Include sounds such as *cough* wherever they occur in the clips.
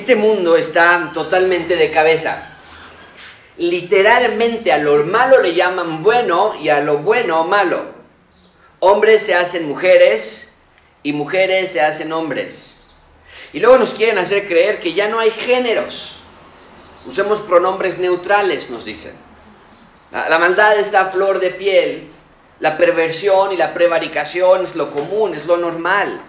este mundo está totalmente de cabeza. Literalmente a lo malo le llaman bueno y a lo bueno malo. Hombres se hacen mujeres y mujeres se hacen hombres. Y luego nos quieren hacer creer que ya no hay géneros. Usemos pronombres neutrales, nos dicen. La, maldad está a flor de piel. La perversión y la prevaricación es lo común, es lo normal.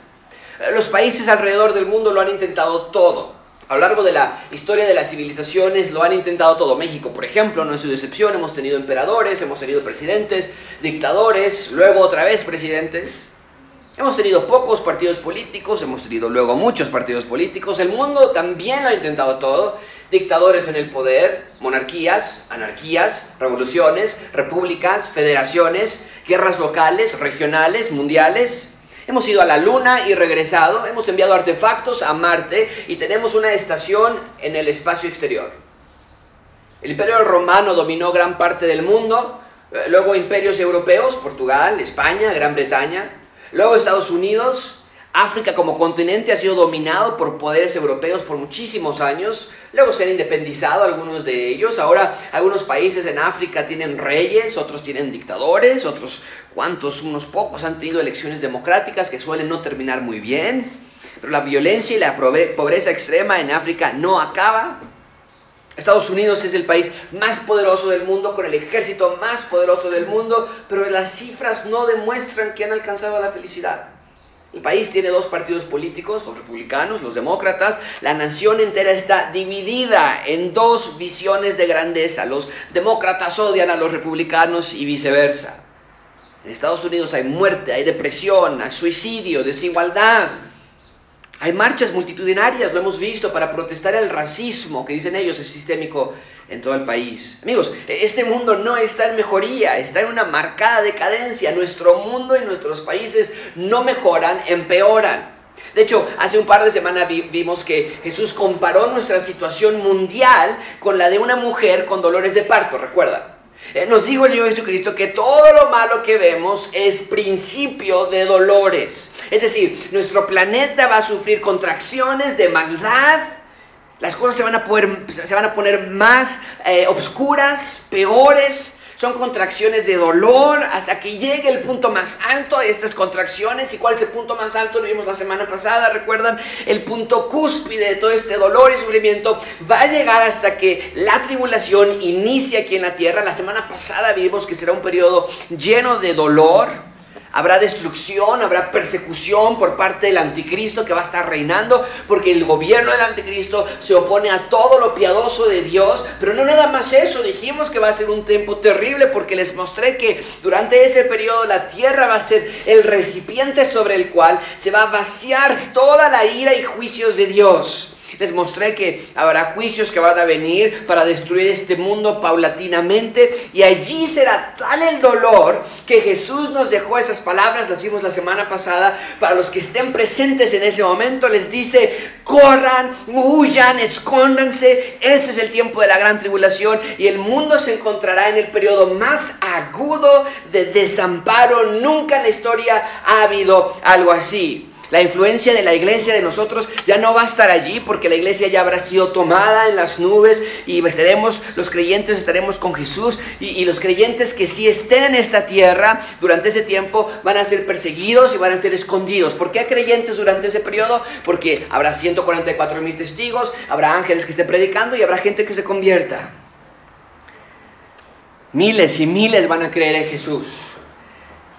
Los países alrededor del mundo lo han intentado todo. A lo largo de la historia de las civilizaciones lo han intentado todo. México, por ejemplo, no es su decepción. Hemos tenido emperadores, hemos tenido presidentes, dictadores, luego otra vez presidentes. Hemos tenido pocos partidos políticos, hemos tenido luego muchos partidos políticos. El mundo también lo ha intentado todo. Dictadores en el poder, monarquías, anarquías, revoluciones, repúblicas, federaciones, guerras locales, regionales, mundiales. Hemos ido a la Luna y regresado, hemos enviado artefactos a Marte y tenemos una estación en el espacio exterior. El imperio romano dominó gran parte del mundo, eh, luego imperios europeos, Portugal, España, Gran Bretaña, luego Estados Unidos, África como continente ha sido dominado por poderes europeos por muchísimos años, luego se han independizado algunos de ellos, ahora algunos países en África tienen reyes, otros tienen dictadores, otros cuantos, unos pocos han tenido elecciones democráticas que suelen no terminar muy bien, pero la violencia y la pobreza extrema en África no acaba. Estados Unidos es el país más poderoso del mundo, con el ejército más poderoso del mundo, pero las cifras no demuestran que han alcanzado la felicidad. El país tiene dos partidos políticos, los republicanos, los demócratas. La nación entera está dividida en dos visiones de grandeza. Los demócratas odian a los republicanos y viceversa. En Estados Unidos hay muerte, hay depresión, hay suicidio, desigualdad. Hay marchas multitudinarias, lo hemos visto, para protestar el racismo, que dicen ellos es sistémico en todo el país. Amigos, este mundo no está en mejoría, está en una marcada decadencia. Nuestro mundo y nuestros países no mejoran, empeoran. De hecho, hace un par de semanas vimos que Jesús comparó nuestra situación mundial con la de una mujer con dolores de parto, ¿recuerda? Eh, nos dijo el Señor Jesucristo que todo lo malo que vemos es principio de dolores. Es decir, nuestro planeta va a sufrir contracciones de maldad, las cosas se van a, poder, se van a poner más eh, obscuras, peores. Son contracciones de dolor hasta que llegue el punto más alto de estas contracciones. ¿Y cuál es el punto más alto? Lo vimos la semana pasada, recuerdan, el punto cúspide de todo este dolor y sufrimiento va a llegar hasta que la tribulación inicie aquí en la tierra. La semana pasada vimos que será un periodo lleno de dolor, Habrá destrucción, habrá persecución por parte del anticristo que va a estar reinando, porque el gobierno del anticristo se opone a todo lo piadoso de Dios. Pero no nada más eso, dijimos que va a ser un tiempo terrible porque les mostré que durante ese periodo la tierra va a ser el recipiente sobre el cual se va a vaciar toda la ira y juicios de Dios. Les mostré que habrá juicios que van a venir para destruir este mundo paulatinamente y allí será tal el dolor que Jesús nos dejó esas palabras, las vimos la semana pasada, para los que estén presentes en ese momento les dice, corran, huyan, escóndanse, ese es el tiempo de la gran tribulación y el mundo se encontrará en el periodo más agudo de desamparo, nunca en la historia ha habido algo así. La influencia de la iglesia de nosotros ya no va a estar allí porque la iglesia ya habrá sido tomada en las nubes y estaremos, los creyentes estaremos con Jesús y, los creyentes que sí estén en esta tierra durante ese tiempo van a ser perseguidos y van a ser escondidos. ¿Por qué creyentes durante ese periodo? Porque habrá 144 mil testigos, habrá ángeles que estén predicando y habrá gente que se convierta. Miles y miles van a creer en Jesús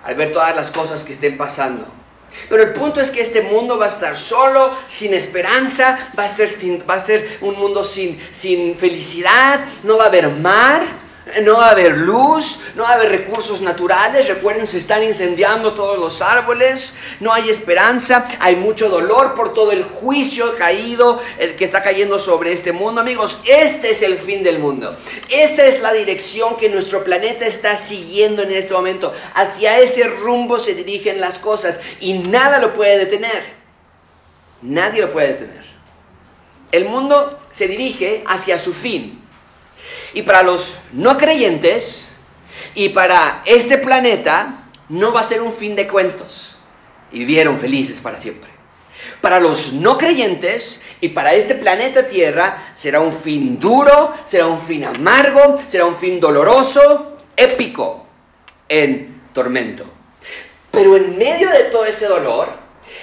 al ver todas las cosas que estén pasando. Pero el punto es que este mundo va a estar solo, sin esperanza, va a ser, va a ser un mundo sin, sin felicidad, no va a haber mar, no va a haber luz, no va a haber recursos naturales. Recuerden, se están incendiando todos los árboles, no hay esperanza, hay mucho dolor por todo el juicio caído, el que está cayendo sobre este mundo. Amigos, este es el fin del mundo. Esta es la dirección que nuestro planeta está siguiendo en este momento. Hacia ese rumbo se dirigen las cosas y nada lo puede detener. Nadie lo puede detener. El mundo se dirige hacia su fin. Y para los no creyentes y para este planeta no va a ser un fin de cuentos. Y vivieron felices para siempre. Para los no creyentes y para este planeta Tierra será un fin duro, será un fin amargo, será un fin doloroso, épico, en tormento. Pero en medio de todo ese dolor,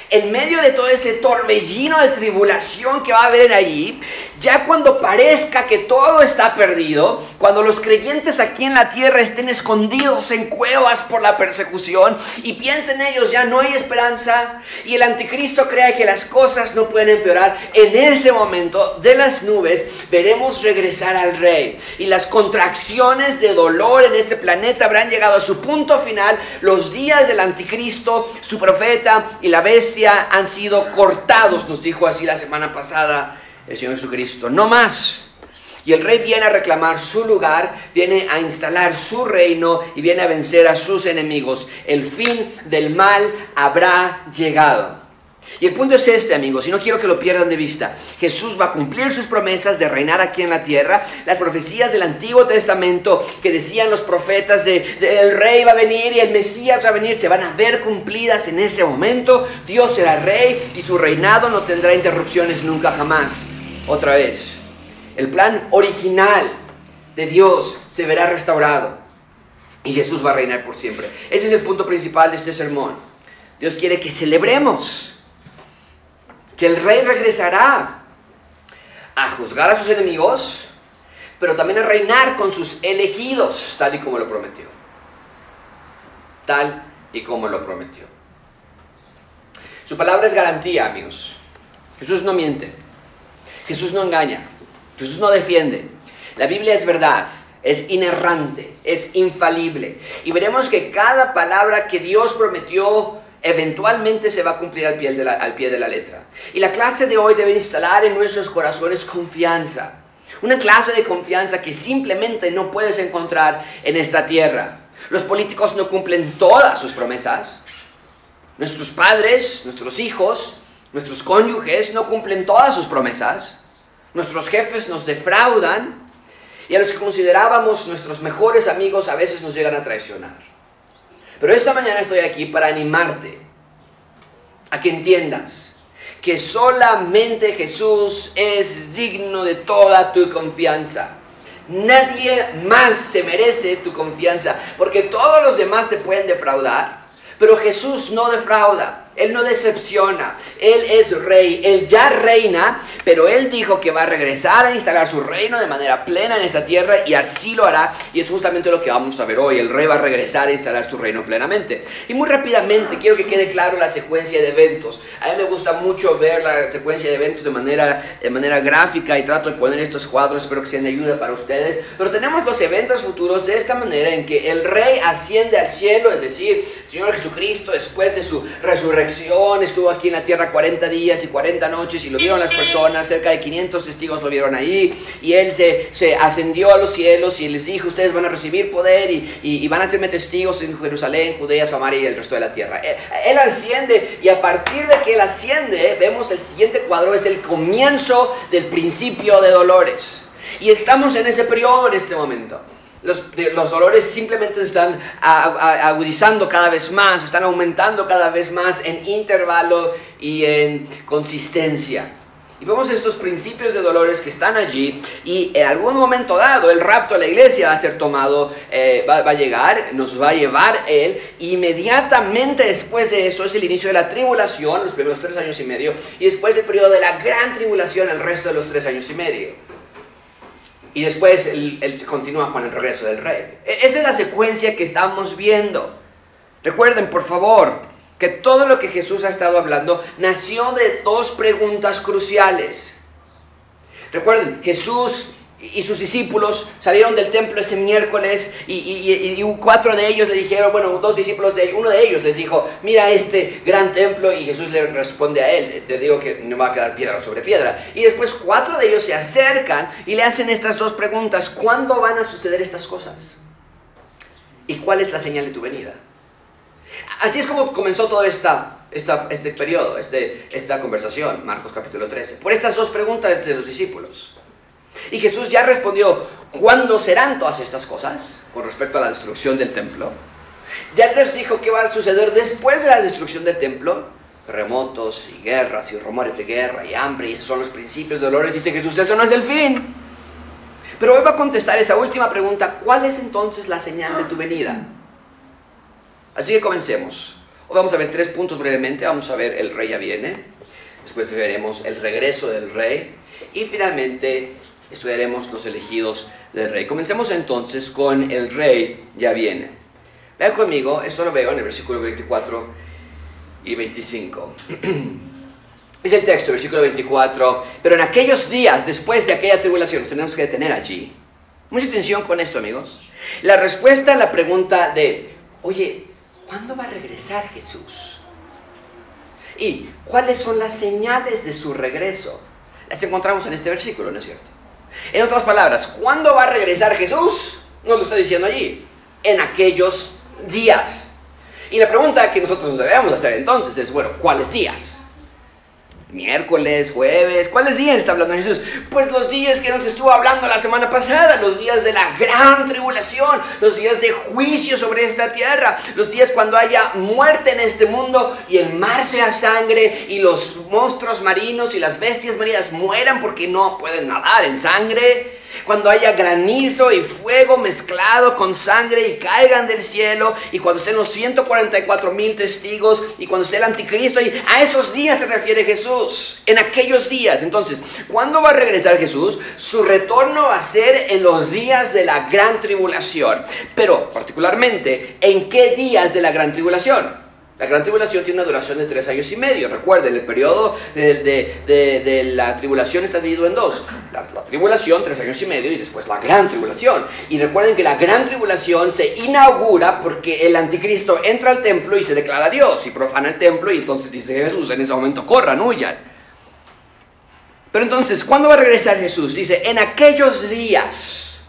en medio de todo ese torbellino de tribulación que va a haber allí, ya cuando parezca que todo está perdido, cuando los creyentes aquí en la tierra estén escondidos en cuevas por la persecución y piensen ellos ya no hay esperanza y el anticristo crea que las cosas no pueden empeorar, en ese momento de las nubes veremos regresar al rey. Y las contracciones de dolor en este planeta habrán llegado a su punto final, los días del anticristo, su profeta y la bestia han sido cortados, nos dijo así la semana pasada el Señor Jesucristo. No más. Y el rey viene a reclamar su lugar, viene a instalar su reino y viene a vencer a sus enemigos. El fin del mal habrá llegado. Y el punto es este, amigos, y no quiero que lo pierdan de vista. Jesús va a cumplir sus promesas de reinar aquí en la tierra. Las profecías del Antiguo Testamento que decían los profetas de, el rey va a venir y el Mesías va a venir, se van a ver cumplidas en ese momento. Dios será rey y su reinado no tendrá interrupciones nunca jamás. Otra vez, el plan original de Dios se verá restaurado y Jesús va a reinar por siempre. Ese es el punto principal de este sermón. Dios quiere que celebremos que el rey regresará a juzgar a sus enemigos, pero también a reinar con sus elegidos, tal y como lo prometió. Tal y como lo prometió. Su palabra es garantía, amigos. Jesús no miente. Jesús no engaña. Jesús no defiende. La Biblia es verdad, es inerrante, es infalible. Y veremos que cada palabra que Dios prometió eventualmente se va a cumplir al pie, de la, letra. Y la clase de hoy debe instalar en nuestros corazones confianza. Una clase de confianza que simplemente no puedes encontrar en esta tierra. Los políticos no cumplen todas sus promesas. Nuestros padres, nuestros hijos, nuestros cónyuges no cumplen todas sus promesas. Nuestros jefes nos defraudan. Y a los que considerábamos nuestros mejores amigos a veces nos llegan a traicionar. Pero esta mañana estoy aquí para animarte a que entiendas que solamente Jesús es digno de toda tu confianza. Nadie más se merece tu confianza, porque todos los demás te pueden defraudar, pero Jesús no defrauda. Él no decepciona, Él es rey, Él ya reina, pero Él dijo que va a regresar a instalar su reino de manera plena en esta tierra y así lo hará. Y es justamente lo que vamos a ver hoy, el rey va a regresar a instalar su reino plenamente. Y muy rápidamente quiero que quede claro la secuencia de eventos. A mí me gusta mucho ver la secuencia de eventos de manera, de manera gráfica y trato de poner estos cuadros, espero que sean de ayuda para ustedes. Pero tenemos los eventos futuros de esta manera en que el rey asciende al cielo, es decir, Señor Jesucristo después de su resurrección estuvo aquí en la tierra 40 días y 40 noches y lo vieron las personas, cerca de 500 testigos lo vieron ahí y él se, se ascendió a los cielos y les dijo, ustedes van a recibir poder y, y, van a serme testigos en Jerusalén, Judea, Samaria y el resto de la tierra. Él, él asciende y a partir de que él asciende, vemos el siguiente cuadro, es el comienzo del principio de dolores. Y estamos en ese periodo en este momento. Los, los, dolores simplemente están agudizando cada vez más, están aumentando cada vez más en intervalo y en consistencia. Y vemos estos principios de dolores que están allí y en algún momento dado el rapto de la iglesia va a ser tomado, eh, va, va, a llegar, nos va a llevar él. Inmediatamente después de eso es el inicio de la tribulación, los primeros tres años y medio, y después el periodo de la gran tribulación, el resto de los tres años y medio. Y después él, se continúa con el regreso del rey. E, esa es la secuencia que estamos viendo. Recuerden, por favor, que todo lo que Jesús ha estado hablando nació de dos preguntas cruciales. Recuerden, Jesús y sus discípulos salieron del templo ese miércoles y, cuatro de ellos le dijeron, bueno, dos discípulos de uno de ellos les dijo, mira este gran templo y Jesús le responde a él, te digo que no va a quedar piedra sobre piedra. Y después cuatro de ellos se acercan y le hacen estas dos preguntas, ¿cuándo van a suceder estas cosas? ¿Y cuál es la señal de tu venida? Así es como comenzó todo esta, esta, este periodo, este, esta conversación, Marcos capítulo 13, por estas dos preguntas de los discípulos. Y Jesús ya respondió, ¿cuándo serán todas estas cosas con respecto a la destrucción del templo? Ya les dijo qué va a suceder después de la destrucción del templo, terremotos y guerras y rumores de guerra y hambre y esos son los principios de dolores, dice Jesús, eso no es el fin. Pero hoy va a contestar esa última pregunta, ¿cuál es entonces la señal de tu venida? Así que comencemos. Hoy vamos a ver tres puntos brevemente, vamos a ver el rey ya viene, después veremos el regreso del rey y finalmente estudiaremos los elegidos del rey. Comencemos entonces con el rey ya viene. Vean conmigo, esto lo veo en el versículo 24 y 25. *clears throat* Es el texto, versículo 24. Pero en aquellos días, después de aquella tribulación, tenemos que detener allí. Mucha atención con esto, amigos. La respuesta a la pregunta de, oye, ¿cuándo va a regresar Jesús? ¿Y cuáles son las señales de su regreso? Las encontramos en este versículo, ¿no es cierto? En otras palabras, ¿cuándo va a regresar Jesús? Nos lo está diciendo allí. En aquellos días. Y la pregunta que nosotros debemos hacer entonces es, bueno, ¿cuáles días? Miércoles, jueves, ¿cuáles días está hablando Jesús? Pues los días que nos estuvo hablando la semana pasada, los días de la gran tribulación, los días de juicio sobre esta tierra, los días cuando haya muerte en este mundo y el mar sea sangre y los monstruos marinos y las bestias marinas mueran porque no pueden nadar en sangre cuando haya granizo y fuego mezclado con sangre y caigan del cielo, y cuando estén los 144 mil testigos, y cuando esté el anticristo, y a esos días se refiere Jesús, en aquellos días. Entonces, ¿cuándo va a regresar Jesús? Su retorno va a ser en los días de la gran tribulación, pero particularmente, ¿en qué días de la gran tribulación? La gran tribulación tiene una duración de tres años y medio. Recuerden, el periodo de, la tribulación está dividido en dos. La, tribulación, tres años y medio, y después la gran tribulación. Y recuerden que la gran tribulación se inaugura porque el anticristo entra al templo y se declara Dios y profana el templo y entonces dice Jesús, en ese momento corran, huyan. Pero entonces, ¿cuándo va a regresar Jesús? Dice, en aquellos días.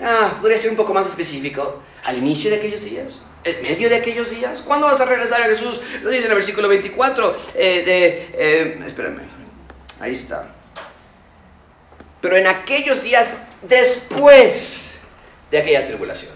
Ah, podría ser un poco más específico. ¿Al inicio de aquellos días? en medio de aquellos días. ¿Cuándo vas a regresar a Jesús? Lo dice en el versículo 24 eh, de... Eh, espérame, ahí está. Pero en aquellos días después de aquella tribulación.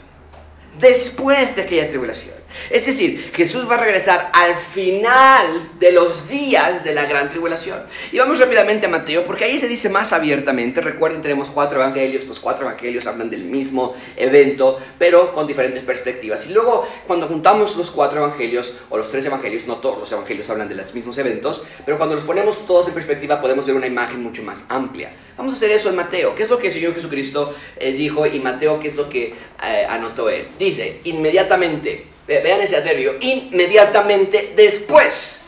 Después de aquella tribulación. Es decir, Jesús va a regresar al final de los días de la gran tribulación. Y vamos rápidamente a Mateo, porque ahí se dice más abiertamente. Recuerden, tenemos cuatro evangelios, estos cuatro evangelios hablan del mismo evento, pero con diferentes perspectivas. Y luego, cuando juntamos los cuatro evangelios, o los tres evangelios, no todos los evangelios hablan de los mismos eventos, pero cuando los ponemos todos en perspectiva podemos ver una imagen mucho más amplia. Vamos a hacer eso en Mateo. ¿Qué es lo que el Señor Jesucristo eh, dijo? Y Mateo, ¿qué es lo que eh, anotó él? Dice, inmediatamente Vean ese adverbio, inmediatamente después.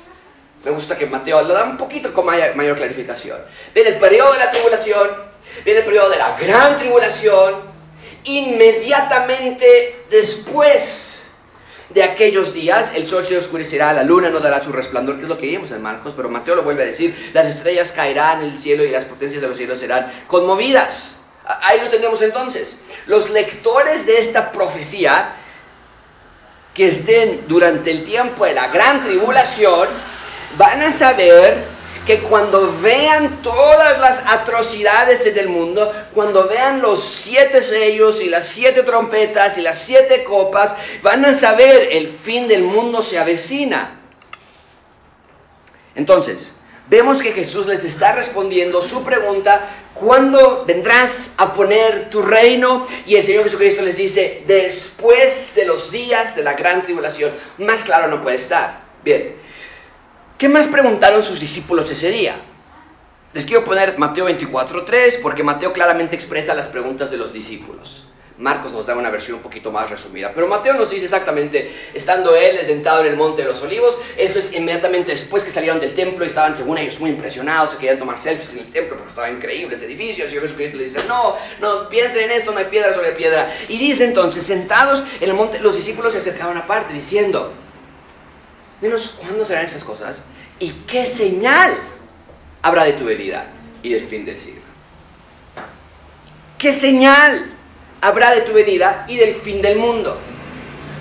Me gusta que Mateo lo da un poquito con mayor, clarificación. Viene el periodo de la tribulación, viene el periodo de la gran tribulación, inmediatamente después de aquellos días el sol se oscurecerá, la luna no dará su resplandor, que es lo que vimos en Marcos, pero Mateo lo vuelve a decir, las estrellas caerán en el cielo y las potencias de los cielos serán conmovidas. Ahí lo tenemos entonces. Los lectores de esta profecía que estén durante el tiempo de la gran tribulación, van a saber que cuando vean todas las atrocidades del mundo, cuando vean los siete sellos y las siete trompetas y las siete copas, van a saber el fin del mundo se avecina. Entonces, vemos que Jesús les está respondiendo su pregunta, ¿cuándo vendrás a poner tu reino? Y el Señor Jesucristo les dice, después de los días de la gran tribulación. Más claro no puede estar. Bien, ¿qué más preguntaron sus discípulos ese día? Les quiero poner Mateo 24.3 porque Mateo claramente expresa las preguntas de los discípulos. Marcos nos da una versión un poquito más resumida. Pero Mateo nos dice exactamente, estando él sentado en el monte de los olivos, esto es inmediatamente después que salieron del templo y estaban, según ellos, muy impresionados, se querían tomar selfies en el templo porque estaba increíble ese edificio. El Señor Jesucristo les dice, no, no, piensen en esto, no hay piedra sobre piedra. Y dice entonces, sentados en el monte, los discípulos se acercaban aparte diciendo, dinos, ¿cuándo serán estas cosas? ¿Y qué señal habrá de tu venida y del fin del siglo? ¿Qué señal? Habrá de tu venida y del fin del mundo.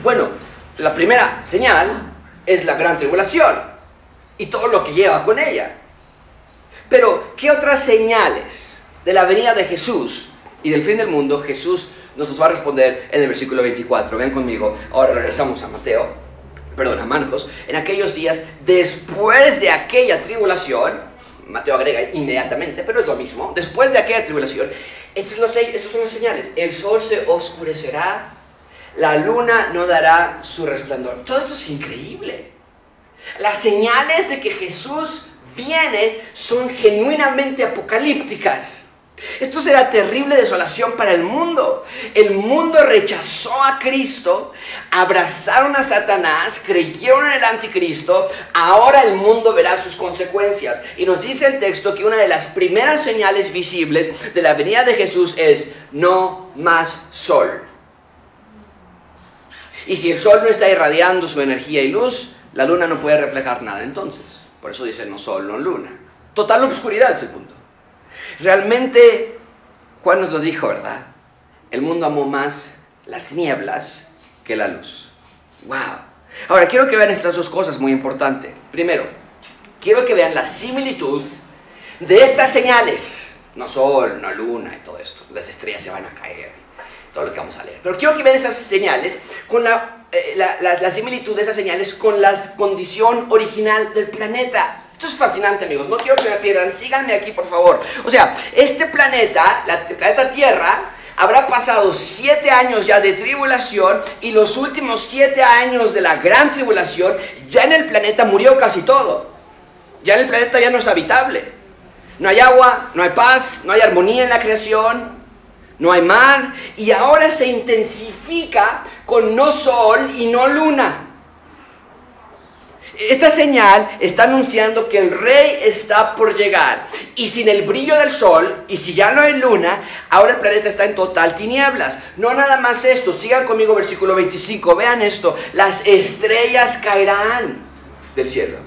Bueno, la primera señal es la gran tribulación y todo lo que lleva con ella. Pero, ¿qué otras señales de la venida de Jesús y del fin del mundo Jesús nos va a responder en el versículo 24? Ven conmigo, ahora regresamos a Mateo. perdón, a Marcos, en aquellos días, después de aquella tribulación, Mateo agrega inmediatamente, pero es lo mismo, después de aquella tribulación, estos, son las señales, el sol se oscurecerá, la luna no dará su resplandor. Todo esto es increíble. Las señales de que Jesús viene son genuinamente apocalípticas. Esto será terrible desolación para el mundo. El mundo rechazó a Cristo, abrazaron a Satanás, creyeron en el anticristo, ahora el mundo verá sus consecuencias. Y nos dice el texto que una de las primeras señales visibles de la venida de Jesús es no más sol. Y si el sol no está irradiando su energía y luz, la luna no puede reflejar nada entonces. Por eso dice no sol, no luna. Total oscuridad es el punto. Realmente, Juan nos lo dijo, ¿verdad? El mundo amó más las nieblas que la luz. ¡Wow! Ahora, quiero que vean estas dos cosas muy importantes. Primero, quiero que vean la similitud de estas señales. No sol, no luna y todo esto. Las estrellas se van a caer. Todo lo que vamos a leer. Pero quiero que vean esas señales con la, eh, la similitud de esas señales con la condición original del planeta. Esto es fascinante, amigos. No quiero que me pierdan. Síganme aquí, por favor. O sea, este planeta, la planeta Tierra, habrá pasado siete años ya de tribulación y los últimos siete años de la gran tribulación, ya en el planeta murió casi todo. Ya en el planeta ya no es habitable. No hay agua, no hay paz, no hay armonía en la creación, no hay mar y ahora se intensifica con no sol y no luna. Esta señal está anunciando que el rey está por llegar. Y sin el brillo del sol, y si ya no hay luna, ahora el planeta está en total tinieblas. No nada más esto, sigan conmigo versículo 25, vean esto, las estrellas caerán del cielo.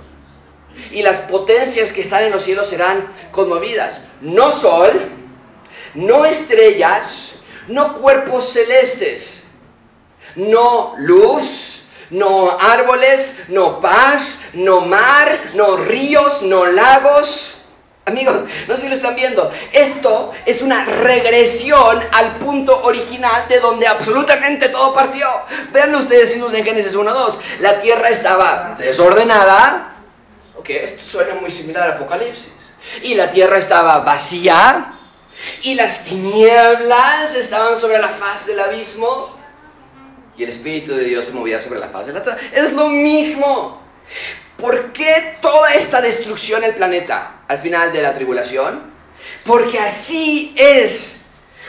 Y las potencias que están en los cielos serán conmovidas. No sol, no estrellas, no cuerpos celestes, no luz, no árboles, no paz, no mar, no ríos, no lagos. Amigos, no sé si lo están viendo. Esto es una regresión al punto original de donde absolutamente todo partió. Vean ustedes mismos en Génesis 1.2. La tierra estaba desordenada. Ok, esto suena muy similar a Apocalipsis. Y la tierra estaba vacía. Y las tinieblas estaban sobre la faz del abismo y el Espíritu de Dios se movía sobre la faz de la tierra. Es lo mismo. ¿Por qué toda esta destrucción del planeta al final de la tribulación? Porque así es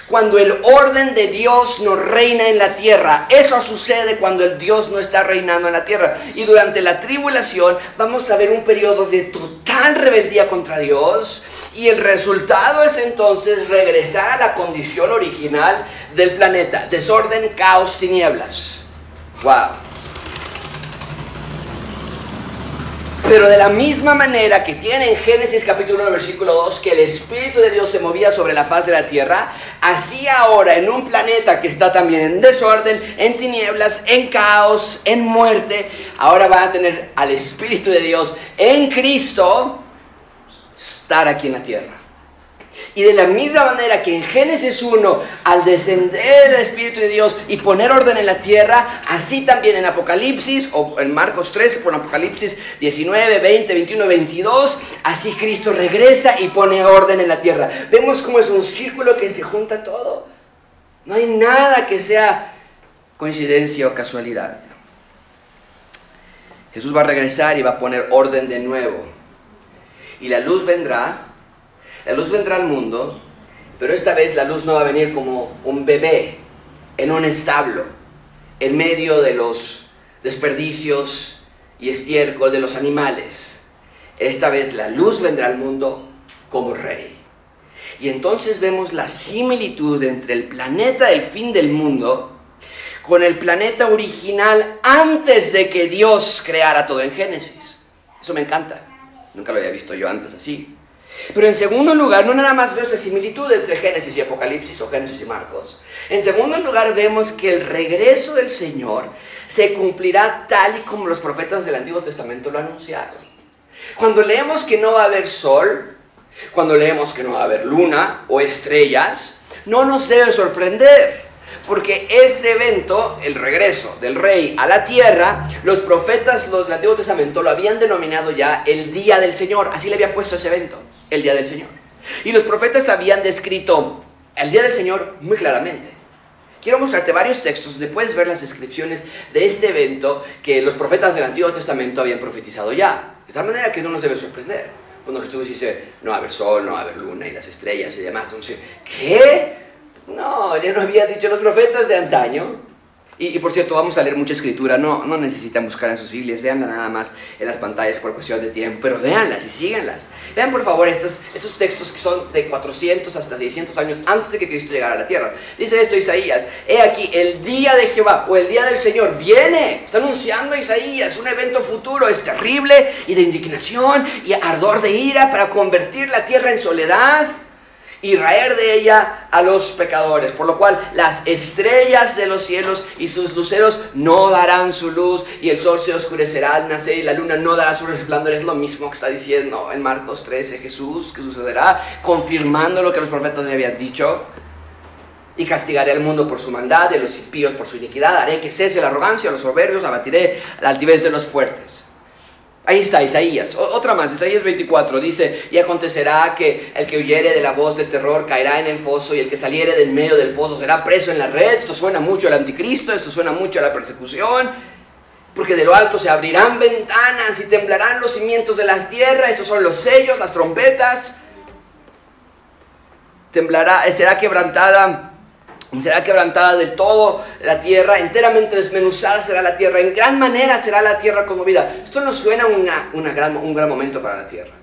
cuando el orden de Dios no reina en la tierra. Eso sucede cuando el Dios no está reinando en la tierra. Y durante la tribulación vamos a ver un periodo de total rebeldía contra Dios. Y el resultado es entonces regresar a la condición original del planeta. Desorden, caos, tinieblas. Wow. Pero de la misma manera que tiene en Génesis capítulo 1 versículo 2 que el Espíritu de Dios se movía sobre la faz de la tierra, así ahora en un planeta que está también en desorden, en tinieblas, en caos, en muerte, ahora va a tener al Espíritu de Dios en Cristo estar aquí en la tierra. Y de la misma manera que en Génesis 1, al descender el Espíritu de Dios y poner orden en la tierra, así también en Apocalipsis, o en Marcos 13, con Apocalipsis 19, 20, 21, 22, así Cristo regresa y pone orden en la tierra. Vemos cómo es un círculo que se junta todo. No hay nada que sea coincidencia o casualidad. Jesús va a regresar y va a poner orden de nuevo. Y la luz vendrá la luz vendrá al mundo, pero esta vez la luz no va a venir como un bebé en un establo, en medio de los desperdicios y estiércol de los animales. Esta vez la luz vendrá al mundo como rey. Y entonces vemos la similitud entre el planeta del fin del mundo con el planeta original antes de que Dios creara todo en Génesis. Eso me encanta. Nunca lo había visto yo antes así. Pero en segundo lugar, no nada más vemos esa similitud entre Génesis y Apocalipsis o Génesis y Marcos. En segundo lugar, vemos que el regreso del Señor se cumplirá tal y como los profetas del Antiguo Testamento lo anunciaron. Cuando leemos que no va a haber sol, cuando leemos que no va a haber luna o estrellas, no nos debe sorprender, Porque este evento, el regreso del rey a la tierra, los profetas del Antiguo Testamento lo habían denominado ya el día del Señor. Así le habían puesto ese evento, el día del Señor. Y los profetas habían descrito el día del Señor muy claramente. Quiero mostrarte varios textos donde puedes ver las descripciones de este evento que los profetas del Antiguo Testamento habían profetizado ya. De tal manera que no nos debe sorprender. Cuando Jesús dice, no va a haber sol, no va a haber luna y las estrellas y demás. Entonces, ¿qué? No, ya no había dicho los profetas de antaño. Y, por cierto, vamos a leer mucha escritura, no, no necesitan buscar en sus Biblias, véanla nada más en las pantallas por cuestión de tiempo, pero véanlas y síganlas. Vean por favor estos, estos textos que son de 400 hasta 600 años antes de que Cristo llegara a la tierra. Dice esto Isaías, he aquí, el día de Jehová o el día del Señor viene, está anunciando Isaías, un evento futuro, es terrible y de indignación y ardor de ira para convertir la tierra en soledad y raer de ella a los pecadores, por lo cual las estrellas de los cielos y sus luceros no darán su luz y el sol se oscurecerá al nacer y la luna no dará su resplandor. Es lo mismo que está diciendo en Marcos 13 Jesús que sucederá, confirmando lo que los profetas habían dicho. Y castigaré al mundo por su maldad y a los impíos por su iniquidad. Haré que cese la arrogancia, a los soberbios, abatiré la altivez de los fuertes. Ahí está Isaías. otra más, Isaías 24 dice, y acontecerá que el que huyere de la voz de terror caerá en el foso y el que saliere del medio del foso será preso en la red. Esto suena mucho al anticristo, esto suena mucho a la persecución. Porque de lo alto se abrirán ventanas y temblarán los cimientos de las tierras. Estos son los sellos, las trompetas. Temblará, será quebrantada será quebrantada del todo la tierra, enteramente desmenuzada será la tierra, en gran manera será la tierra conmovida. Esto no suena un gran momento para la tierra.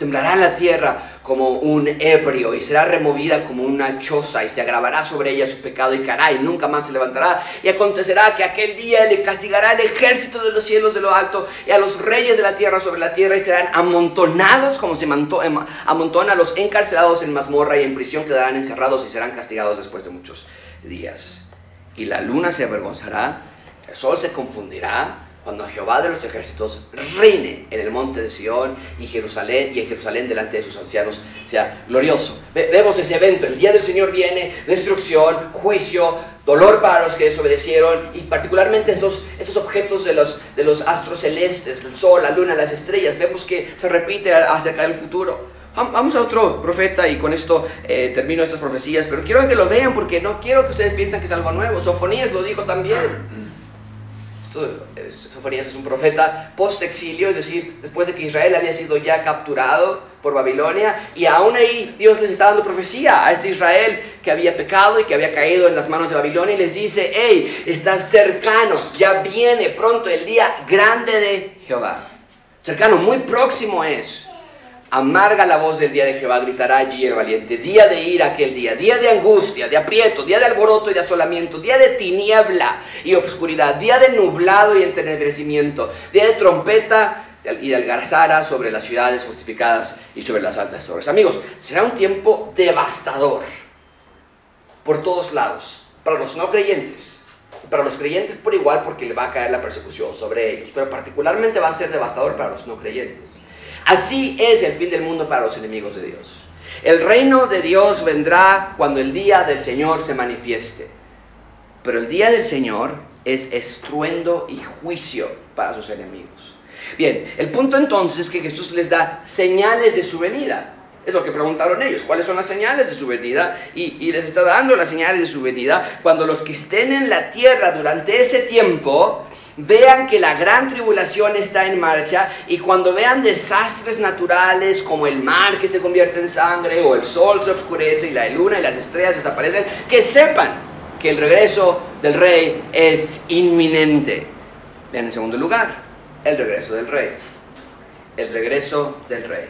Temblará la tierra como un ebrio y será removida como una choza y se agravará sobre ella su pecado y caerá y nunca más se levantará. Y acontecerá que aquel día le castigará el ejército de los cielos de lo alto y a los reyes de la tierra sobre la tierra y serán amontonados como se amontona a los encarcelados en mazmorra y en prisión quedarán encerrados y serán castigados después de muchos días. Y la luna se avergonzará, el sol se confundirá cuando Jehová de los ejércitos reine en el monte de Sión y Jerusalén y en Jerusalén delante de sus ancianos sea glorioso. vemos ese evento, el día del Señor viene, destrucción, juicio, dolor para los que desobedecieron y particularmente estos, estos objetos de los, de los astros celestes, el sol, la luna, las estrellas, vemos que se repite acerca del futuro. Vamos a otro profeta y con esto eh, termino estas profecías, pero quiero que lo vean porque no quiero que ustedes piensen que es algo nuevo. Sofonías lo dijo también. Sofonías es un profeta post-exilio, es decir, después de que Israel había sido ya capturado por Babilonia, y aún ahí Dios les está dando profecía a este Israel que había pecado y que había caído en las manos de Babilonia, y les dice, hey, está cercano, ya viene pronto el día grande de Jehová. Cercano, muy próximo es. Amarga la voz del día de Jehová, gritará allí el valiente. Día de ira aquel día, día de angustia, de aprieto, día de alboroto y de asolamiento, día de tiniebla y obscuridad, día de nublado y entenebrecimiento, día de trompeta y de algarzara sobre las ciudades fortificadas y sobre las altas torres. Amigos, será un tiempo devastador por todos lados, para los no creyentes, para los creyentes por igual porque le va a caer la persecución sobre ellos, pero particularmente va a ser devastador para los no creyentes. Así es el fin del mundo para los enemigos de Dios. El reino de Dios vendrá cuando el día del Señor se manifieste. Pero el día del Señor es estruendo y juicio para sus enemigos. Bien, el punto entonces es que Jesús les da señales de su venida. Es lo que preguntaron ellos, ¿cuáles son las señales de su venida? Y, les está dando las señales de su venida cuando los que estén en la tierra durante ese tiempo vean que la gran tribulación está en marcha y cuando vean desastres naturales como el mar que se convierte en sangre o el sol se oscurece y la luna y las estrellas desaparecen, que sepan que el regreso del rey es inminente. Vean en segundo lugar, el regreso del rey. El regreso del rey.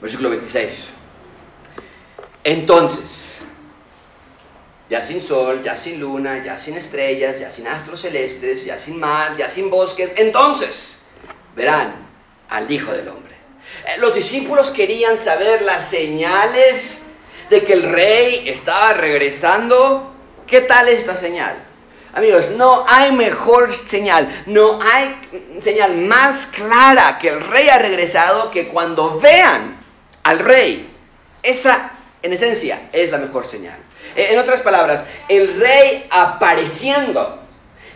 Versículo 26. Entonces, ya sin sol, ya sin luna, ya sin estrellas, ya sin astros celestes, ya sin mar, ya sin bosques. Entonces verán al Hijo del Hombre. Eh, los discípulos querían saber las señales de que el rey estaba regresando. ¿Qué tal esta señal? Amigos, no hay mejor señal, no hay señal más clara que el rey ha regresado que cuando vean al rey. Esa, en esencia, es la mejor señal. Eh, en otras palabras, el rey apareciendo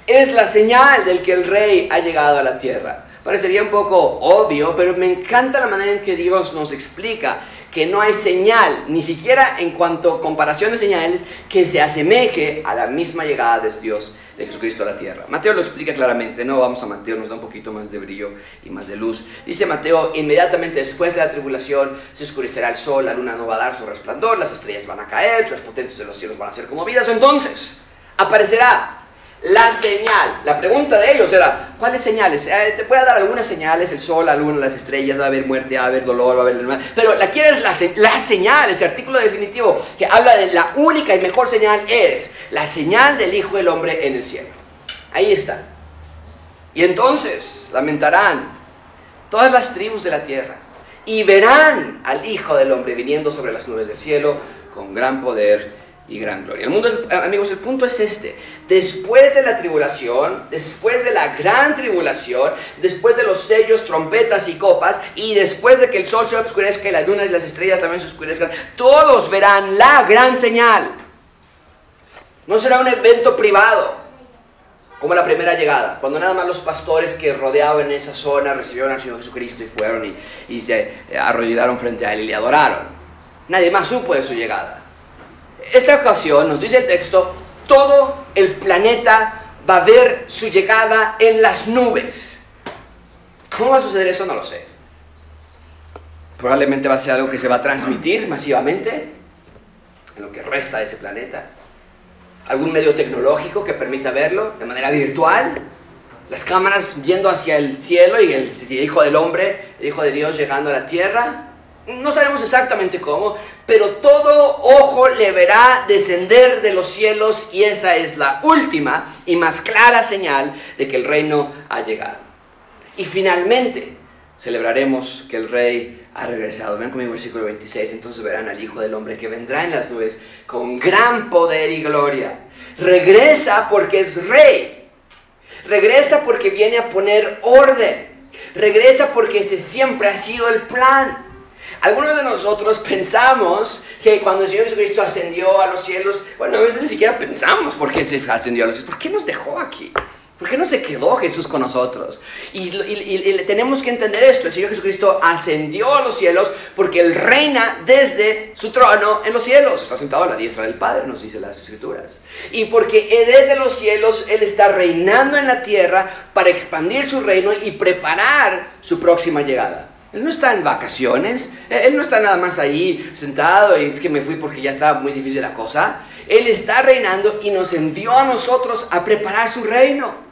es la señal del que el rey ha llegado a la tierra. Parecería un poco obvio, pero me encanta la manera en que Dios nos explica que no hay señal, ni siquiera en cuanto a comparación de señales, que se asemeje a la misma llegada de Dios, de Jesucristo a la tierra. Mateo lo explica claramente, no vamos a Mateo, nos da un poquito más de brillo y más de luz. Dice Mateo, inmediatamente después de la tribulación se oscurecerá el sol, la luna no va a dar su resplandor, las estrellas van a caer, las potencias de los cielos van a ser conmovidas, entonces aparecerá la señal. La pregunta de ellos era, ¿cuáles señales? Eh, te puede dar algunas señales, el sol, la luna, las estrellas, va a haber muerte, va a haber dolor, va a haber... Pero la quieres la, la señal, ese artículo definitivo que habla de la única y mejor señal es la señal del Hijo del Hombre en el cielo. Ahí está. Y entonces lamentarán todas las tribus de la tierra y verán al Hijo del Hombre viniendo sobre las nubes del cielo con gran poder y gran gloria. El mundo, amigos, el punto es este. Después de la tribulación, después de la gran tribulación, después de los sellos, trompetas y copas, y después de que el sol se oscurezca y las lunas y las estrellas también se oscurezcan, todos verán la gran señal. No será un evento privado, como la primera llegada, cuando nada más los pastores que rodeaban esa zona recibieron al Señor Jesucristo y fueron y, y se arrodillaron frente a Él y le adoraron. Nadie más supo de su llegada esta ocasión, nos dice el texto, todo el planeta va a ver su llegada en las nubes. ¿Cómo va a suceder eso? No lo sé. Probablemente va a ser algo que se va a transmitir masivamente en lo que resta de ese planeta. Algún medio tecnológico que permita verlo de manera virtual. Las cámaras viendo hacia el cielo y el Hijo del Hombre, el Hijo de Dios llegando a la tierra. No sabemos exactamente cómo, pero todo ojo le verá descender de los cielos y esa es la última y más clara señal de que el reino ha llegado. Y finalmente celebraremos que el rey ha regresado. Ven conmigo el versículo 26, entonces verán al Hijo del Hombre que vendrá en las nubes con gran poder y gloria. Regresa porque es rey. Regresa porque viene a poner orden. Regresa porque ese siempre ha sido el plan. Algunos de nosotros pensamos que cuando el Señor Jesucristo ascendió a los cielos, bueno, a veces ni siquiera pensamos por qué se ascendió a los cielos, ¿por qué nos dejó aquí? ¿Por qué no se quedó Jesús con nosotros? Y, tenemos que entender esto. El Señor Jesucristo ascendió a los cielos porque Él reina desde su trono en los cielos. Está sentado a la diestra del Padre, nos dice las Escrituras. Y porque desde los cielos Él está reinando en la tierra para expandir su reino y preparar su próxima llegada. Él no está en vacaciones, Él no está nada más ahí sentado y es que me fui porque ya estaba muy difícil la cosa. Él está reinando y nos envió a nosotros a preparar su reino.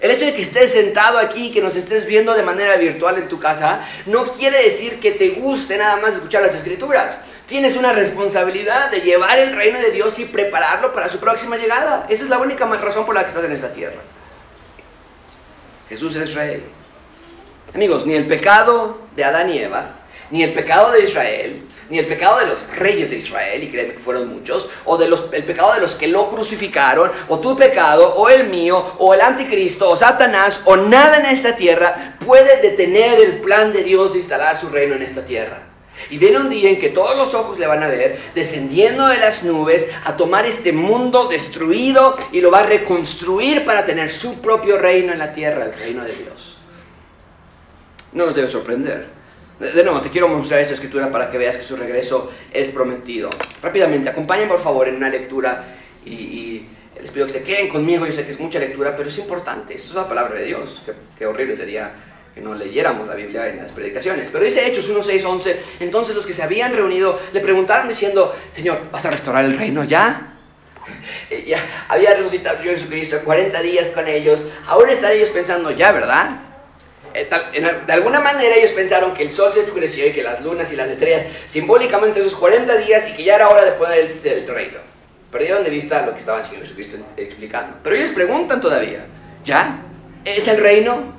El hecho de que estés sentado aquí, que nos estés viendo de manera virtual en tu casa, no quiere decir que te guste nada más escuchar las escrituras. Tienes una responsabilidad de llevar el reino de Dios y prepararlo para su próxima llegada. Esa es la única razón por la que estás en esta tierra. Jesús es rey. Amigos, ni el pecado de Adán y Eva, ni el pecado de Israel, ni el pecado de los reyes de Israel, y créeme que fueron muchos, o de los, el pecado de los que lo crucificaron, o tu pecado, o el mío, o el anticristo, o Satanás, o nada en esta tierra puede detener el plan de Dios de instalar su reino en esta tierra. Y viene un día en que todos los ojos le van a ver descendiendo de las nubes a tomar este mundo destruido y lo va a reconstruir para tener su propio reino en la tierra, el reino de Dios no nos debe sorprender. De nuevo, te quiero mostrar esta escritura para que veas que su regreso es prometido. Rápidamente, acompáñenme por favor en una lectura y, les pido que se queden conmigo. Yo sé que es mucha lectura, pero es importante. Esto es la palabra de Dios. Qué, horrible sería que no leyéramos la Biblia en las predicaciones. Pero dice Hechos 1, 6, 11. Entonces los que se habían reunido le preguntaron diciendo, Señor, ¿vas a restaurar el reino ya? *laughs* ya había resucitado yo Jesucristo 40 días con ellos. Ahora están ellos pensando, ya, ¿verdad? Eh, de alguna manera ellos pensaron que el sol se oscureció y que las lunas y las estrellas, simbólicamente esos 40 días y que ya era hora de poner el, reino. Perdieron de vista lo que estaba haciendo Jesucristo explicando. Pero ellos preguntan todavía, ¿ya? ¿Es el reino?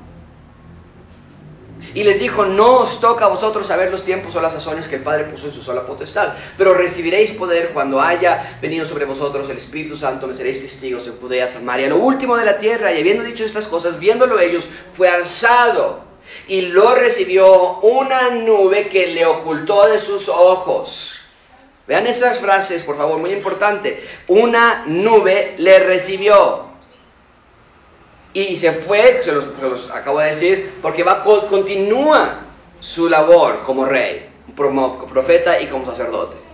Y les dijo, no os toca a vosotros saber los tiempos o las sazones que el Padre puso en su sola potestad, pero recibiréis poder cuando haya venido sobre vosotros el Espíritu Santo, me seréis testigos en Judea, Samaria, lo último de la tierra. Y habiendo dicho estas cosas, viéndolo ellos, fue alzado y lo recibió una nube que le ocultó de sus ojos. Vean esas frases, por favor, muy importante. Una nube le recibió. Y se fue, se los, acabo de decir, porque va, continúa su labor como rey, como profeta y como sacerdote.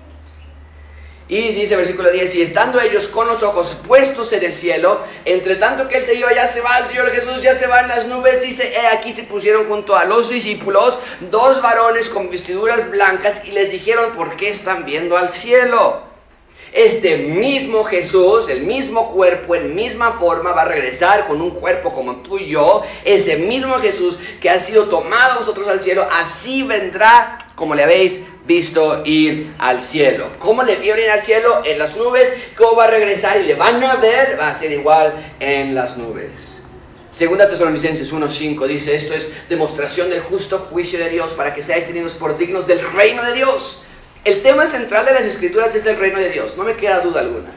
Y dice versículo 10, y estando ellos con los ojos puestos en el cielo, entre tanto que él se iba, ya se va el Señor Jesús, ya se van las nubes, dice, he aquí se pusieron junto a los discípulos dos varones con vestiduras blancas y les dijeron, ¿por qué están viendo al cielo? Este mismo Jesús, el mismo cuerpo, en misma forma, va a regresar con un cuerpo como tú y yo. Ese mismo Jesús que ha sido tomado nosotros al cielo, así vendrá como le habéis visto ir al cielo. ¿Cómo le vieron ir al cielo? En las nubes. ¿Cómo va a regresar? Y le van a ver, va a ser igual en las nubes. Segunda Tesalonicenses 1.5 dice, esto es demostración del justo juicio de Dios para que seáis tenidos por dignos del reino de Dios. El tema central de las escrituras es el reino de Dios, no me queda duda alguna.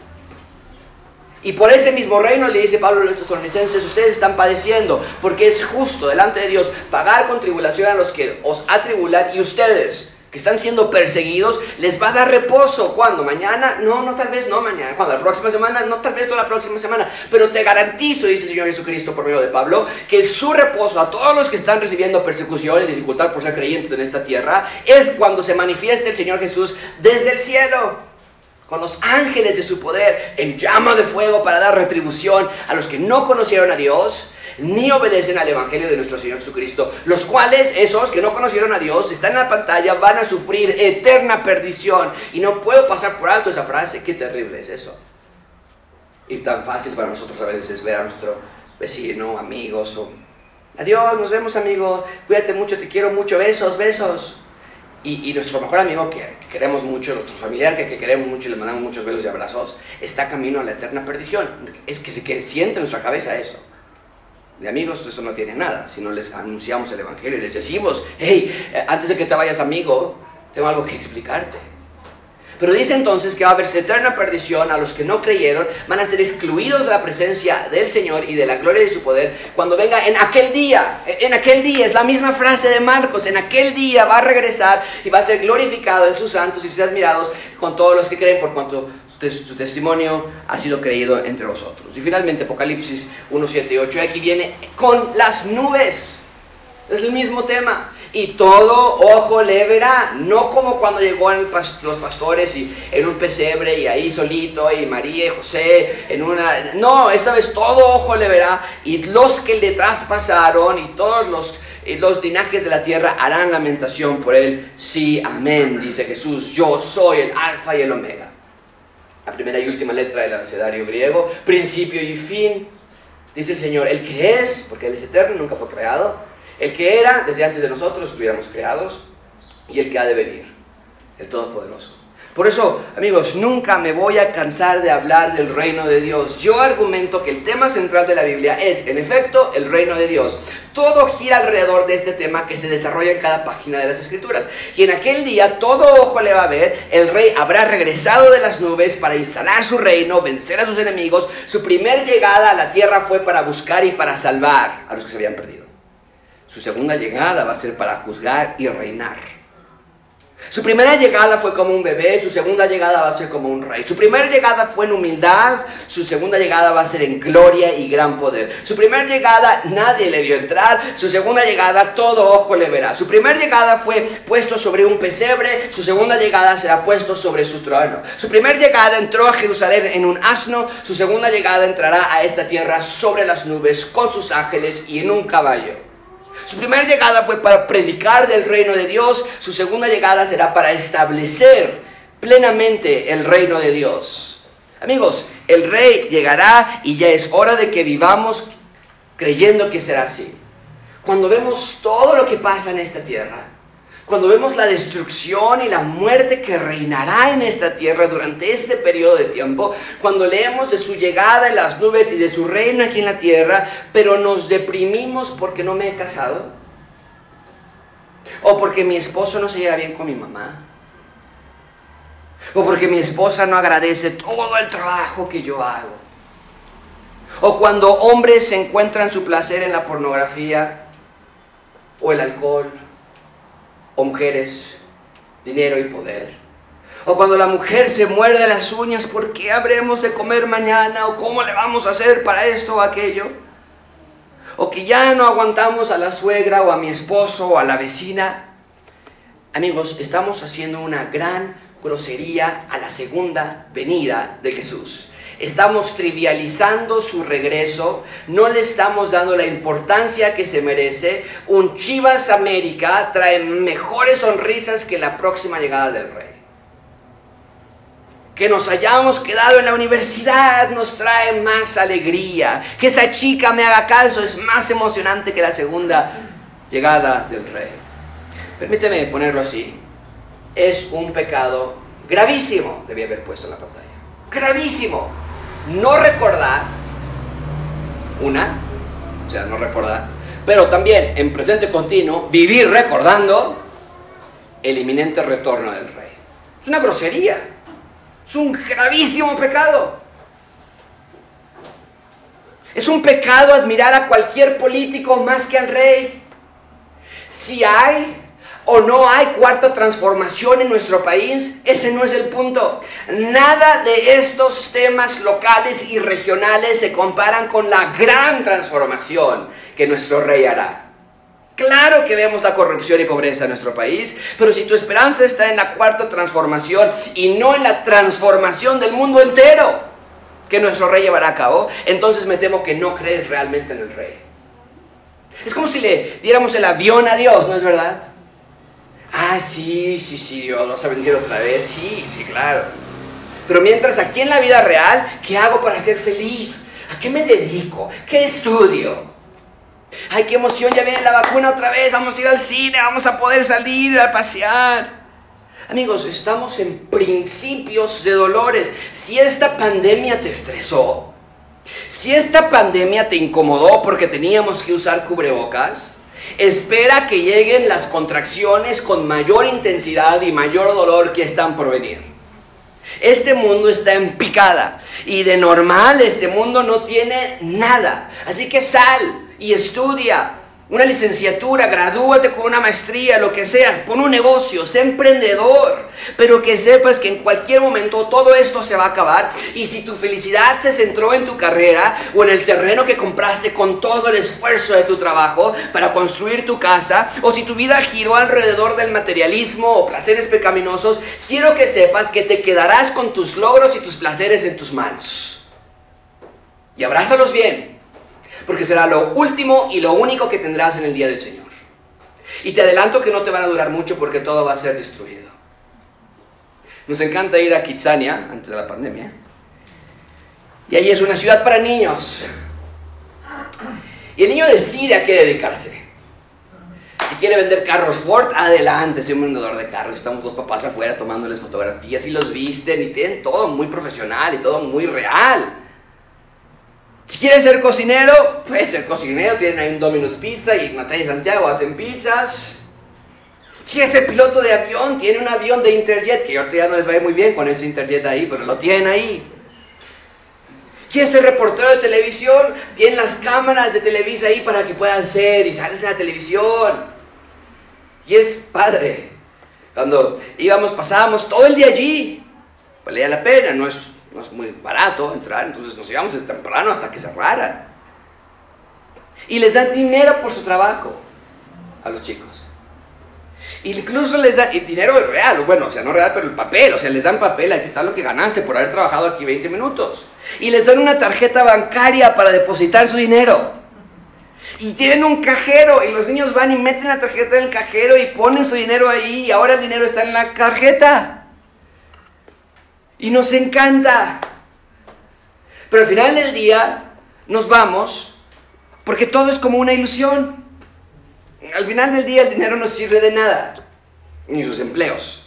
Y por ese mismo reino le dice Pablo a los tesalonicenses, ustedes están padeciendo, porque es justo delante de Dios pagar con tribulación a los que os atribulan y ustedes que están siendo perseguidos, les va a dar reposo. ¿Cuándo? ¿Mañana? No, no, tal vez no mañana. ¿Cuándo? ¿La próxima semana? No, tal vez no la próxima semana. Pero te garantizo, dice el Señor Jesucristo por medio de Pablo, que su reposo a todos los que están recibiendo persecución y dificultad por ser creyentes en esta tierra, es cuando se manifieste el Señor Jesús desde el cielo con los ángeles de su poder en llama de fuego para dar retribución a los que no conocieron a Dios ni obedecen al Evangelio de nuestro Señor Jesucristo, los cuales, esos que no conocieron a Dios, están en la pantalla, van a sufrir eterna perdición. Y no puedo pasar por alto esa frase, qué terrible es eso. Y tan fácil para nosotros a veces ver a nuestro vecino, amigos, o adiós, nos vemos amigo, cuídate mucho, te quiero mucho, besos, besos. Y, nuestro mejor amigo que, queremos mucho, nuestro familiar que, que, queremos mucho y le mandamos muchos besos y abrazos, está camino a la eterna perdición. Es que se que siente en nuestra cabeza eso de amigos eso no tiene nada, si no les anunciamos el Evangelio y les decimos, hey, eh, antes de que te vayas amigo, tengo algo que explicarte. Pero dice entonces que va a haber eterna perdición a los que no creyeron, van a ser excluidos de la presencia del Señor y de la gloria de su poder cuando venga en aquel día. En aquel día, es la misma frase de Marcos, en aquel día va a regresar y va a ser glorificado en sus santos y ser admirados con todos los que creen por cuanto su testimonio ha sido creído entre vosotros. Y finalmente Apocalipsis 1, 7 y 8, aquí viene con las nubes. Es el mismo tema y todo ojo le verá, no como cuando llegó los pastores y en un pesebre y ahí solito y María y José en una... No, esta vez todo ojo le verá y los que le traspasaron y todos los, los linajes de la tierra harán lamentación por él. Sí, amén, dice Jesús, yo soy el alfa y el omega. La primera y última letra del abecedario griego, principio y fin. Dice el Señor, el que es, porque Él es eterno, nunca fue creado, el que era desde antes de nosotros estuviéramos creados y el que ha de venir, el Todopoderoso. Por eso, amigos, nunca me voy a cansar de hablar del reino de Dios. Yo argumento que el tema central de la Biblia es, en efecto, el reino de Dios. Todo gira alrededor de este tema que se desarrolla en cada página de las Escrituras. Y en aquel día todo ojo le va a ver, el rey habrá regresado de las nubes para instalar su reino, vencer a sus enemigos. Su primer llegada a la tierra fue para buscar y para salvar a los que se habían perdido. Su segunda llegada va a ser para juzgar y reinar. Su primera llegada fue como un bebé, su segunda llegada va a ser como un rey. Su primera llegada fue en humildad, su segunda llegada va a ser en gloria y gran poder. Su primera llegada nadie le vio entrar, su segunda llegada todo ojo le verá. Su primera llegada fue puesto sobre un pesebre, su segunda llegada será puesto sobre su trono. Su primera llegada entró a Jerusalén en un asno, su segunda llegada entrará a esta tierra sobre las nubes con sus ángeles y en un caballo. Su primera llegada fue para predicar del reino de Dios, su segunda llegada será para establecer plenamente el reino de Dios. Amigos, el rey llegará y ya es hora de que vivamos creyendo que será así. Cuando vemos todo lo que pasa en esta tierra, cuando vemos la destrucción y la muerte que reinará en esta tierra durante este periodo de tiempo, cuando leemos de su llegada en las nubes y de su reino aquí en la tierra, pero nos deprimimos porque no me he casado, o porque mi esposo no se lleva bien con mi mamá, o porque mi esposa no agradece todo el trabajo que yo hago, o cuando hombres encuentran su placer en la pornografía o el alcohol, o mujeres, dinero y poder. O cuando la mujer se muerde las uñas, ¿por qué habremos de comer mañana? ¿O cómo le vamos a hacer para esto o aquello? O que ya no aguantamos a la suegra o a mi esposo o a la vecina. Amigos, estamos haciendo una gran grosería a la segunda venida de Jesús. Estamos trivializando su regreso, no le estamos dando la importancia que se merece. Un Chivas América trae mejores sonrisas que la próxima llegada del rey. Que nos hayamos quedado en la universidad nos trae más alegría. Que esa chica me haga caso es más emocionante que la segunda llegada del rey. Permíteme ponerlo así. Es un pecado gravísimo, debía haber puesto en la pantalla. Gravísimo. No recordar, una, o sea, no recordar, pero también en presente continuo, vivir recordando el inminente retorno del rey. Es una grosería. Es un gravísimo pecado. Es un pecado admirar a cualquier político más que al rey. Si hay o no hay cuarta transformación en nuestro país, ese no es el punto. Nada de estos temas locales y regionales se comparan con la gran transformación que nuestro rey hará. Claro que vemos la corrupción y pobreza en nuestro país, pero si tu esperanza está en la cuarta transformación y no en la transformación del mundo entero que nuestro rey llevará a cabo, entonces me temo que no crees realmente en el rey. Es como si le diéramos el avión a Dios, ¿no es verdad? Ah, sí, sí, sí, Dios, vas a venir otra vez. Sí, sí, claro. Pero mientras aquí en la vida real, ¿qué hago para ser feliz? ¿A qué me dedico? ¿Qué estudio? Ay, qué emoción, ya viene la vacuna otra vez, vamos a ir al cine, vamos a poder salir a pasear. Amigos, estamos en principios de dolores. Si esta pandemia te estresó, si esta pandemia te incomodó porque teníamos que usar cubrebocas, espera que lleguen las contracciones con mayor intensidad y mayor dolor que están por venir. Este mundo está en picada y de normal este mundo no tiene nada. Así que sal, y estudia una licenciatura, gradúate con una maestría, lo que sea, pon un negocio, sé emprendedor, pero que sepas que en cualquier momento todo esto se va a acabar y si tu felicidad se centró en tu carrera o en el terreno que compraste con todo el esfuerzo de tu trabajo para construir tu casa o si tu vida giró alrededor del materialismo o placeres pecaminosos, quiero que sepas que te quedarás con tus logros y tus placeres en tus manos. Y abrázalos bien porque será lo último y lo único que tendrás en el día del Señor. Y te adelanto que no te van a durar mucho porque todo va a ser destruido. Nos encanta ir a Kitsania, antes de la pandemia, y allí es una ciudad para niños. Y el niño decide a qué dedicarse. Si quiere vender carros Ford, adelante, soy un vendedor de carros. Estamos dos papás afuera tomándoles fotografías y los visten y tienen todo muy profesional y todo muy real. Si quieres ser cocinero, puedes ser cocinero. Tienen ahí un Domino's Pizza y Natalia y Santiago hacen pizzas. ¿Quieres ser piloto de avión? Tiene un avión de Interjet, que ahorita ya no les va a ir muy bien con ese Interjet ahí, pero lo tienen ahí. ¿Quieres ser reportero de televisión? Tienen las cámaras de Televisa ahí para que puedas ser y sales en la televisión. Y es padre. Cuando íbamos, pasábamos todo el día allí. Valía la pena, no es no es muy barato entrar, entonces nos íbamos desde temprano hasta que cerraran. Y les dan dinero por su trabajo a los chicos. Incluso les dan dinero real, bueno, o sea, no real, pero el papel, o sea, les dan papel, aquí está lo que ganaste por haber trabajado aquí 20 minutos. Y les dan una tarjeta bancaria para depositar su dinero. Y tienen un cajero y los niños van y meten la tarjeta en el cajero y ponen su dinero ahí y ahora el dinero está en la tarjeta. Y nos encanta. Pero al final del día nos vamos porque todo es como una ilusión. Al final del día el dinero no sirve de nada. Ni sus empleos,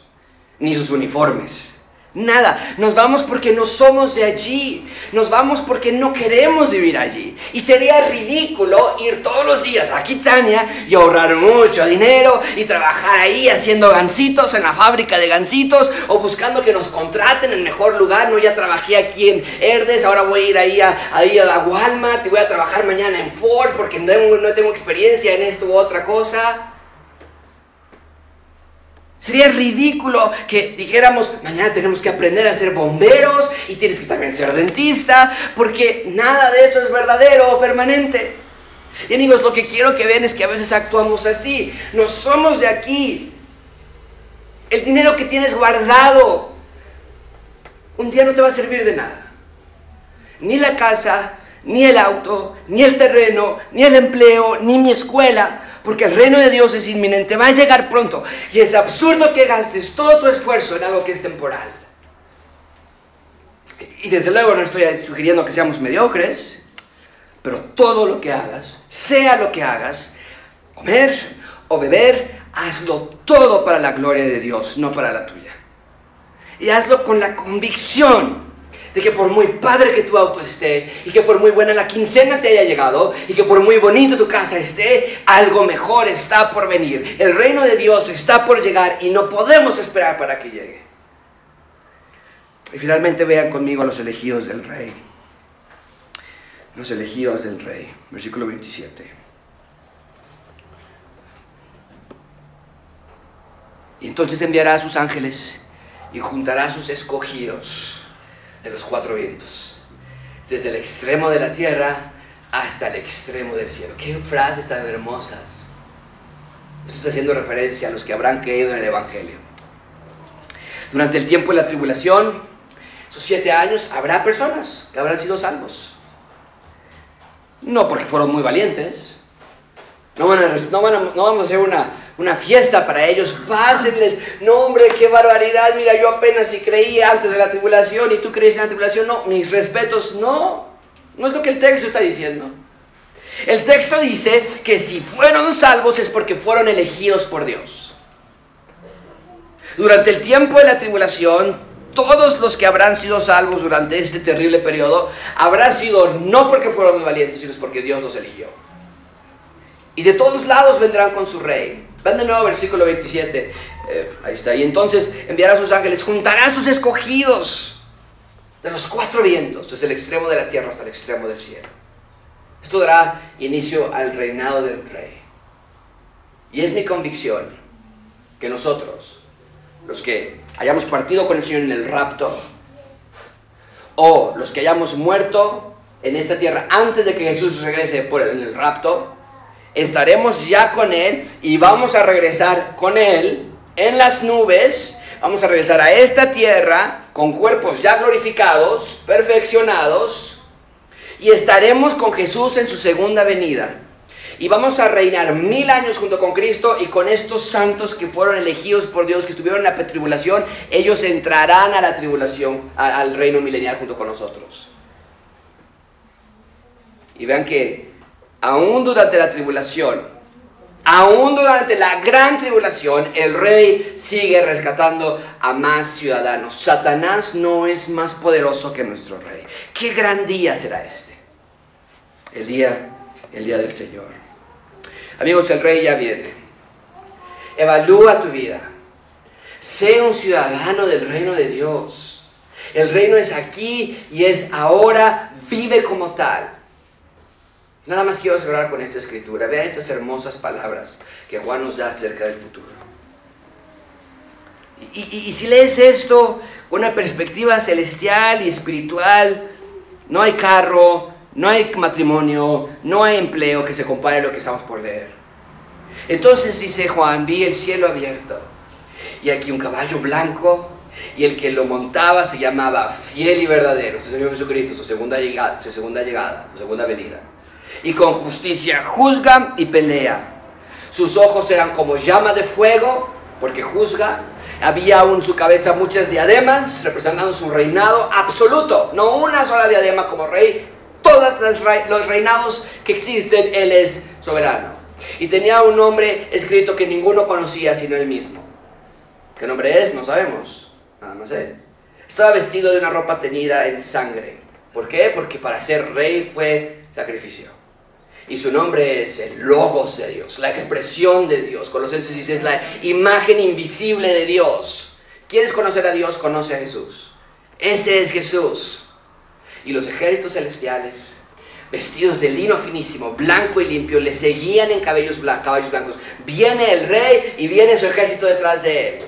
ni sus uniformes, Nada, nos vamos porque no somos de allí, nos vamos porque no queremos vivir allí. Y sería ridículo ir todos los días a Kitsania y ahorrar mucho dinero y trabajar ahí haciendo gancitos en la fábrica de gancitos o buscando que nos contraten en mejor lugar. No, ya trabajé aquí en Herdes, ahora voy a ir ahí a, ahí a Walmart y voy a trabajar mañana en Ford porque no, no tengo experiencia en esto u otra cosa. Sería ridículo que dijéramos, mañana tenemos que aprender a ser bomberos y tienes que también ser dentista, porque nada de eso es verdadero o permanente. Y amigos, lo que quiero que vean es que a veces actuamos así. No somos de aquí. El dinero que tienes guardado un día no te va a servir de nada. Ni la casa, ni el auto, ni el terreno, ni el empleo, ni mi escuela, porque el reino de Dios es inminente, va a llegar pronto. Y es absurdo que gastes todo tu esfuerzo en algo que es temporal. Y desde luego no estoy sugiriendo que seamos mediocres, pero todo lo que hagas, sea lo que hagas, comer o beber, hazlo todo para la gloria de Dios, no para la tuya. Y hazlo con la convicción de que por muy padre que tu auto esté, y que por muy buena la quincena te haya llegado, y que por muy bonito tu casa esté, algo mejor está por venir. El reino de Dios está por llegar y no podemos esperar para que llegue. Y finalmente vean conmigo los elegidos del rey. Los elegidos del rey. Versículo 27. Y entonces enviará a sus ángeles y juntará a sus escogidos de los cuatro vientos, desde el extremo de la tierra hasta el extremo del cielo. Qué frases tan hermosas. Esto está haciendo referencia a los que habrán creído en el Evangelio. Durante el tiempo de la tribulación, esos siete años, habrá personas que habrán sido salvos. No porque fueron muy valientes. No, van a, no, no vamos a hacer una una fiesta para ellos, pásenles, no hombre, qué barbaridad, mira, yo apenas si creía antes de la tribulación y tú crees en la tribulación, no, mis respetos, no, no es lo que el texto está diciendo. El texto dice que si fueron salvos es porque fueron elegidos por Dios. Durante el tiempo de la tribulación, todos los que habrán sido salvos durante este terrible periodo, habrá sido no porque fueron valientes, sino porque Dios los eligió. Y de todos lados vendrán con su rey. Van de nuevo versículo 27. Eh, ahí está. Y entonces enviará a sus ángeles, juntará sus escogidos de los cuatro vientos, desde el extremo de la tierra hasta el extremo del cielo. Esto dará inicio al reinado del rey. Y es mi convicción que nosotros, los que hayamos partido con el Señor en el rapto, o los que hayamos muerto en esta tierra antes de que Jesús regrese por el rapto, estaremos ya con Él y vamos a regresar con Él en las nubes. Vamos a regresar a esta tierra con cuerpos ya glorificados, perfeccionados, y estaremos con Jesús en su segunda venida. Y vamos a reinar mil años junto con Cristo y con estos santos que fueron elegidos por Dios, que estuvieron en la tribulación, ellos entrarán a la tribulación, al reino milenial junto con nosotros. Y vean que aún durante la tribulación, aún durante la gran tribulación, el rey sigue rescatando a más ciudadanos. Satanás no es más poderoso que nuestro rey. ¿Qué gran día será este? El día, el día del Señor. Amigos, el rey ya viene. Evalúa tu vida. Sé un ciudadano del reino de Dios. El reino es aquí y es ahora. Vive como tal. Nada más quiero cerrar con esta escritura. Vean estas hermosas palabras que Juan nos da acerca del futuro. Y, si lees esto con una perspectiva celestial y espiritual, no hay carro, no hay matrimonio, no hay empleo que se compare a lo que estamos por leer. Entonces dice Juan, vi el cielo abierto y aquí un caballo blanco y el que lo montaba se llamaba fiel y verdadero. Este Señor Jesucristo, su segunda llegada, su segunda llegada, su segunda venida y con justicia juzga y pelea. Sus ojos eran como llama de fuego, porque juzga. Había en su cabeza muchas diademas, representando su reinado absoluto, no una sola diadema como rey. Todos los reinados que existen, él es soberano. Y tenía un nombre escrito que ninguno conocía sino él mismo. ¿Qué nombre es? No sabemos. Nada más él. Estaba vestido de una ropa teñida en sangre. ¿Por qué? Porque para ser rey fue sacrificio y su nombre es el Logos de Dios, la expresión de Dios. Colosenses dice es la imagen invisible de Dios. ¿Quieres conocer a Dios? Conoce a Jesús. Ese es Jesús. Y los ejércitos celestiales, vestidos de lino finísimo, blanco y limpio, le seguían en cabellos caballos blancos. Viene el rey y viene su ejército detrás de él.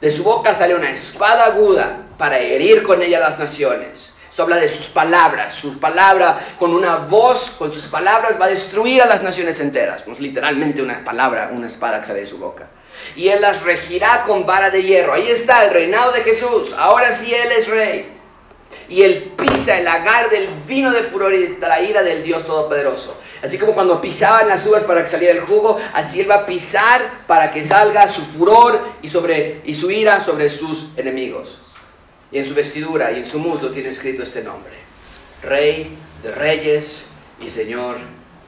De su boca sale una espada aguda para herir con ella las naciones. Habla de sus palabras. Su palabra, con una voz, con sus palabras, va a destruir a las naciones enteras. Pues literalmente una palabra, una espada que sale de su boca. Y él las regirá con vara de hierro. Ahí está el reinado de Jesús. Ahora sí él es rey. Y él pisa el lagar del vino de furor y de la ira del Dios Todopoderoso. Así como cuando pisaban las uvas para que saliera el jugo, así él va a pisar para que salga su furor y, sobre, y su ira sobre sus enemigos. Y en su vestidura y en su muslo tiene escrito este nombre. Rey de reyes y Señor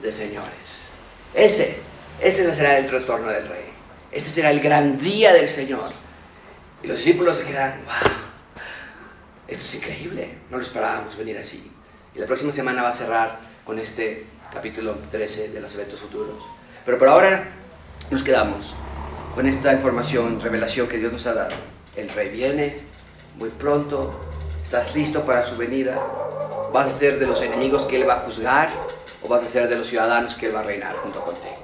de señores. Ese, ese será el retorno del rey. Ese será el gran día del Señor. Y los discípulos se quedan, wow, esto es increíble, no lo esperábamos venir así. Y la próxima semana va a cerrar con este capítulo 13 de los eventos futuros. Pero por ahora nos quedamos con esta información, revelación que Dios nos ha dado. El rey viene muy pronto, estás listo para su venida, vas a ser de los enemigos que Él va a juzgar o vas a ser de los ciudadanos que Él va a reinar junto contigo.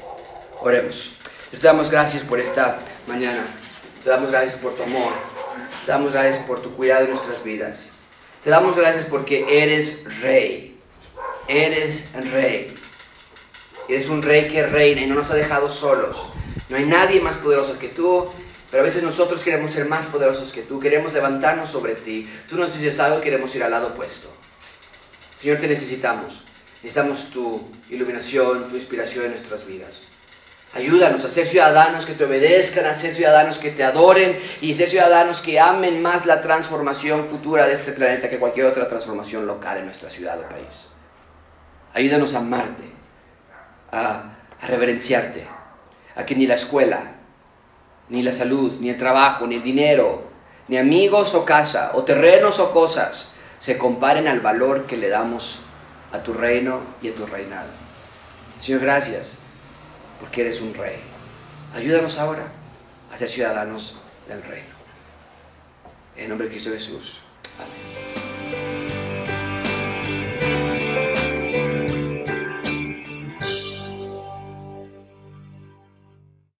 Oremos. Te damos gracias por esta mañana. Te damos gracias por tu amor. Te damos gracias por tu cuidado en nuestras vidas. Te damos gracias porque eres rey. Eres rey. Eres un rey que reina y no nos ha dejado solos. No hay nadie más poderoso que tú, pero a veces nosotros queremos ser más poderosos que tú. Queremos levantarnos sobre ti. Tú nos dices algo queremos ir al lado opuesto. Señor, te necesitamos. Necesitamos tu iluminación, tu inspiración en nuestras vidas. Ayúdanos a ser ciudadanos que te obedezcan, a ser ciudadanos que te adoren y ser ciudadanos que amen más la transformación futura de este planeta que cualquier otra transformación local en nuestra ciudad o país. Ayúdanos a amarte, a, reverenciarte, a que ni la escuela, ni la salud, ni el trabajo, ni el dinero, ni amigos o casa, o terrenos o cosas, se comparen al valor que le damos a tu reino y a tu reinado. Señor, gracias porque eres un rey. Ayúdanos ahora a ser ciudadanos del reino. En nombre de Cristo Jesús. Amén.